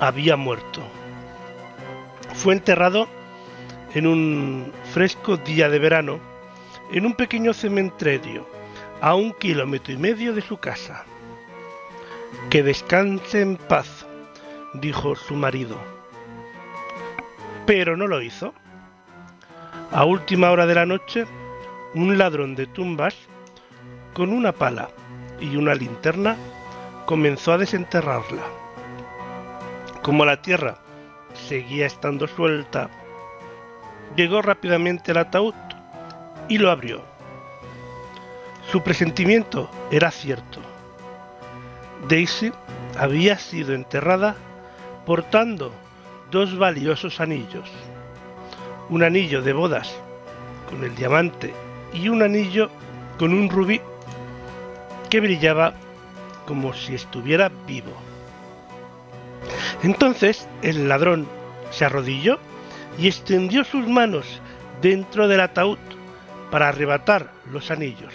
había muerto. Fue enterrado en un fresco día de verano en un pequeño cementerio a un kilómetro y medio de su casa. Que descanse en paz, dijo su marido. Pero no lo hizo. A última hora de la noche, un ladrón de tumbas, con una pala y una linterna, comenzó a desenterrarla. Como la tierra seguía estando suelta, llegó rápidamente al ataúd y lo abrió. Su presentimiento era cierto. Daisy había sido enterrada portando dos valiosos anillos. Un anillo de bodas con el diamante y un anillo con un rubí que brillaba como si estuviera vivo. Entonces el ladrón se arrodilló y extendió sus manos dentro del ataúd para arrebatar los anillos.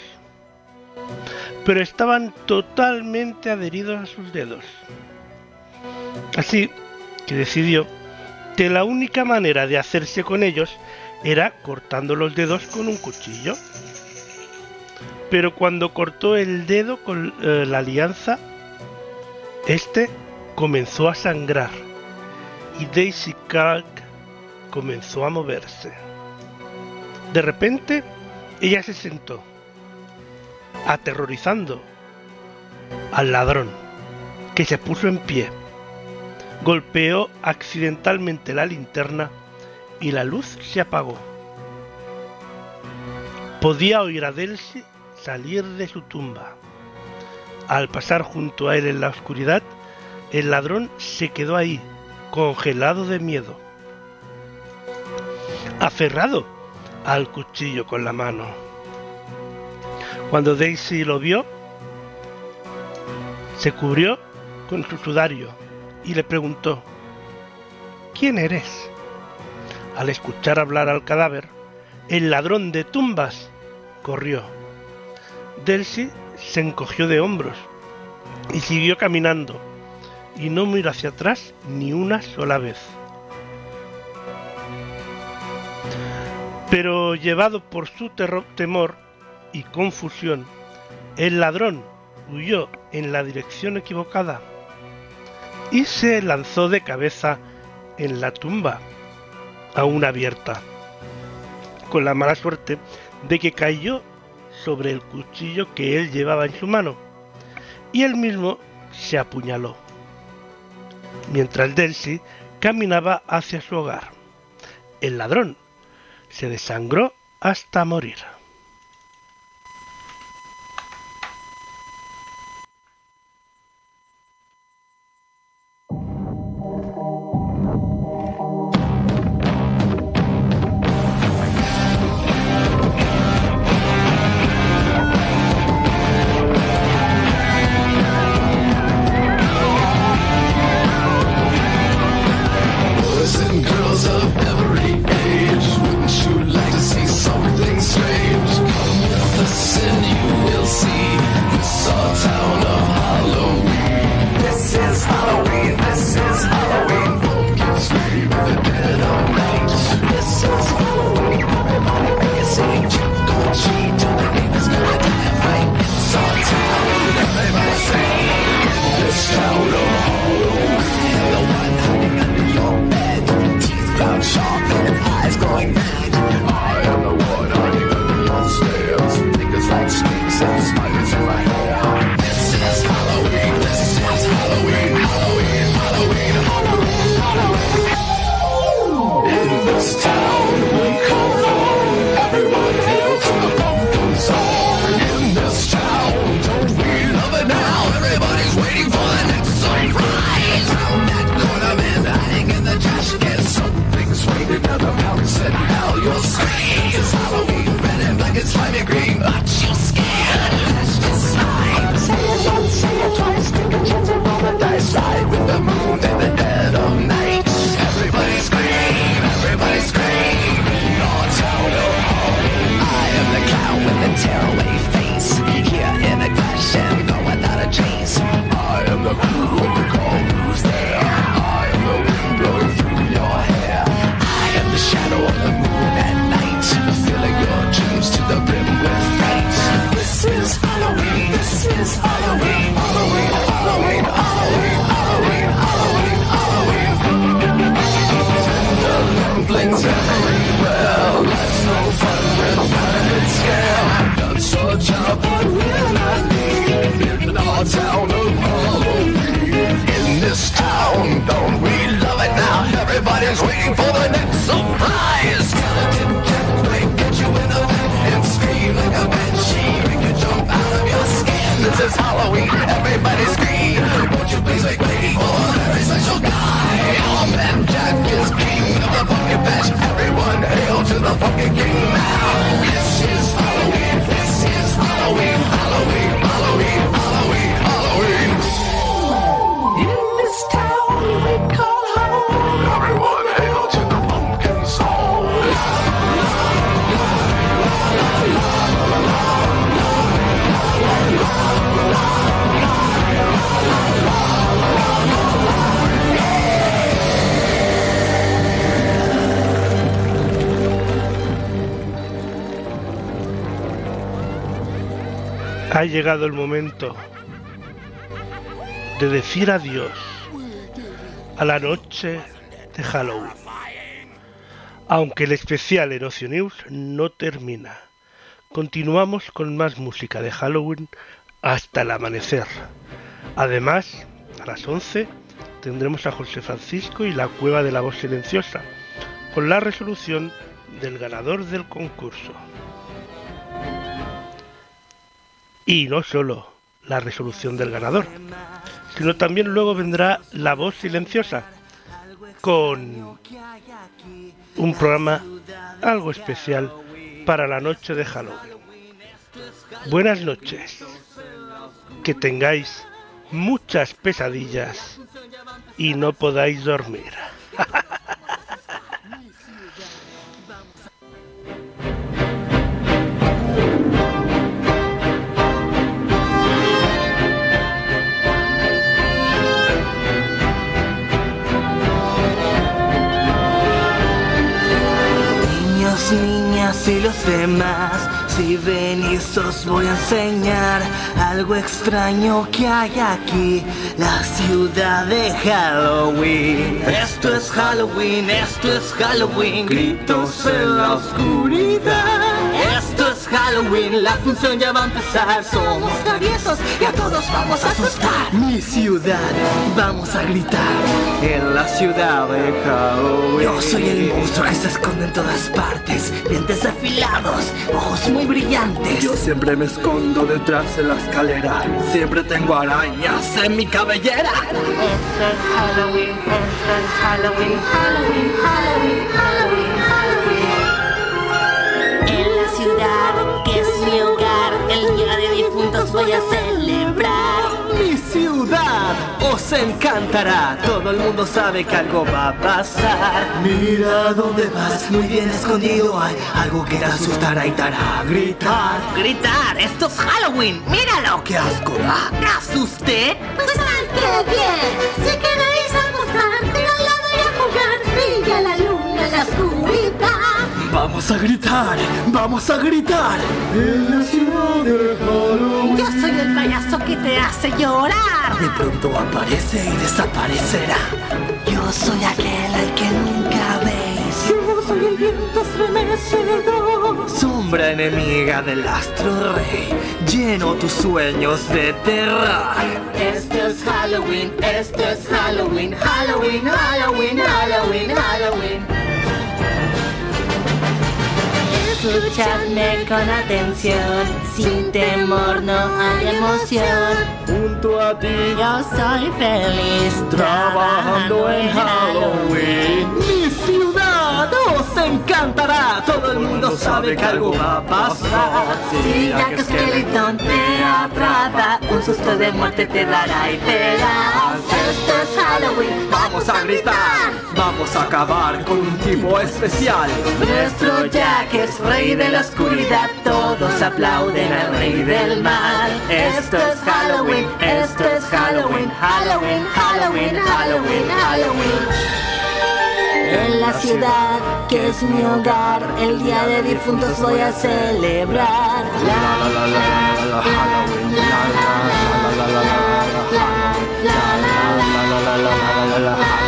pero estaban totalmente adheridos a sus dedos. Así que decidió que la única manera de hacerse con ellos era cortando los dedos con un cuchillo. Pero cuando cortó el dedo con eh, la alianza, este comenzó a sangrar y Daisy Clark comenzó a moverse. De repente, ella se sentó, aterrorizando al ladrón, que se puso en pie. Golpeó accidentalmente la linterna y la luz se apagó. Podía oír a Delcy salir de su tumba. Al pasar junto a él en la oscuridad, el ladrón se quedó ahí, congelado de miedo, aferrado al cuchillo con la mano. Cuando Daisy lo vio, se cubrió con su sudario y le preguntó, ¿quién eres? Al escuchar hablar al cadáver, el ladrón de tumbas corrió. Delcy se encogió de hombros y siguió caminando y no miró hacia atrás ni una sola vez. Pero llevado por su temor y confusión, el ladrón huyó en la dirección equivocada y se lanzó de cabeza en la tumba, aún abierta, con la mala suerte de que cayó sobre el cuchillo que él llevaba en su mano, y él mismo se apuñaló, mientras Delcy caminaba hacia su hogar. El ladrón se desangró hasta morir. For the next surprise. Skeleton you in a van and like a banshee. Make you jump out of your skin. This is Halloween, everybody scream. Won't you please make way for a very special guy? Our man Jack is king of the pumpkin patch. Everyone hail to the pumpkin king now. This is Ha llegado el momento de decir adiós a la noche de Halloween. Aunque el especial en Ocio News no termina. Continuamos con más música de Halloween hasta el amanecer. Además, a las 11 tendremos a José Francisco y la Cueva de la Voz Silenciosa, con la resolución del ganador del concurso. Y no solo la resolución del ganador, sino también luego vendrá la voz silenciosa con un programa algo especial para la noche de Halloween. Buenas noches, que tengáis muchas pesadillas y no podáis dormir. y los demás, si venís os voy a enseñar algo extraño que hay aquí, la ciudad de Halloween. Esto es Halloween, esto es Halloween, gritos en la oscuridad. Es Halloween, la función ya va a empezar, somos traviesos y a todos vamos a asustar. Mi ciudad, vamos a gritar en la ciudad de Halloween. Yo soy el monstruo que se esconde en todas partes, dientes afilados, ojos muy brillantes. Yo siempre me escondo detrás de la escalera, siempre tengo arañas en mi cabellera. Es Halloween, es Halloween, Halloween, Halloween, Halloween. Voy a celebrar. Mi ciudad os encantará, todo el mundo sabe que algo va a pasar. Mira dónde vas, muy bien escondido hay algo que te asustará y te hará gritar. Gritar, esto es Halloween, míralo. ¡Qué asco da! ¿Me asusté? Pues qué bien. Si queréis acostarte al lado y a jugar, brilla la. Vamos a gritar, vamos a gritar. En la ciudad de Halloween. Yo soy el payaso que te hace llorar. De pronto aparece y desaparecerá. Yo soy aquel al que nunca veis. Yo soy el viento estremecedor. Sombra enemiga del astro rey, lleno tus sueños de terror. Esto es Halloween, esto es Halloween, Halloween, Halloween, Halloween, Halloween. Escuchadme con atención, sin temor no hay emoción. Junto a ti, Yo soy feliz trabajando en Halloween. Mi ciudad os encantará, todo el mundo sabe que algo va a pasar. Si Jack Skeleton te atrapa, un susto de muerte te dará y verás. Esto es Halloween, Vamos a gritar, vamos a acabar con un tipo especial. Nuestro Jack es rey de la oscuridad, todos aplauden al rey del mal. Esto es Halloween, esto es Halloween, Halloween, Halloween, Halloween, Halloween. En la ciudad que es mi hogar, el día de difuntos voy a celebrar. La, la, la, la, Halloween, la, la, la, la, la, la, la, la, la, la, la, la, la, la, la,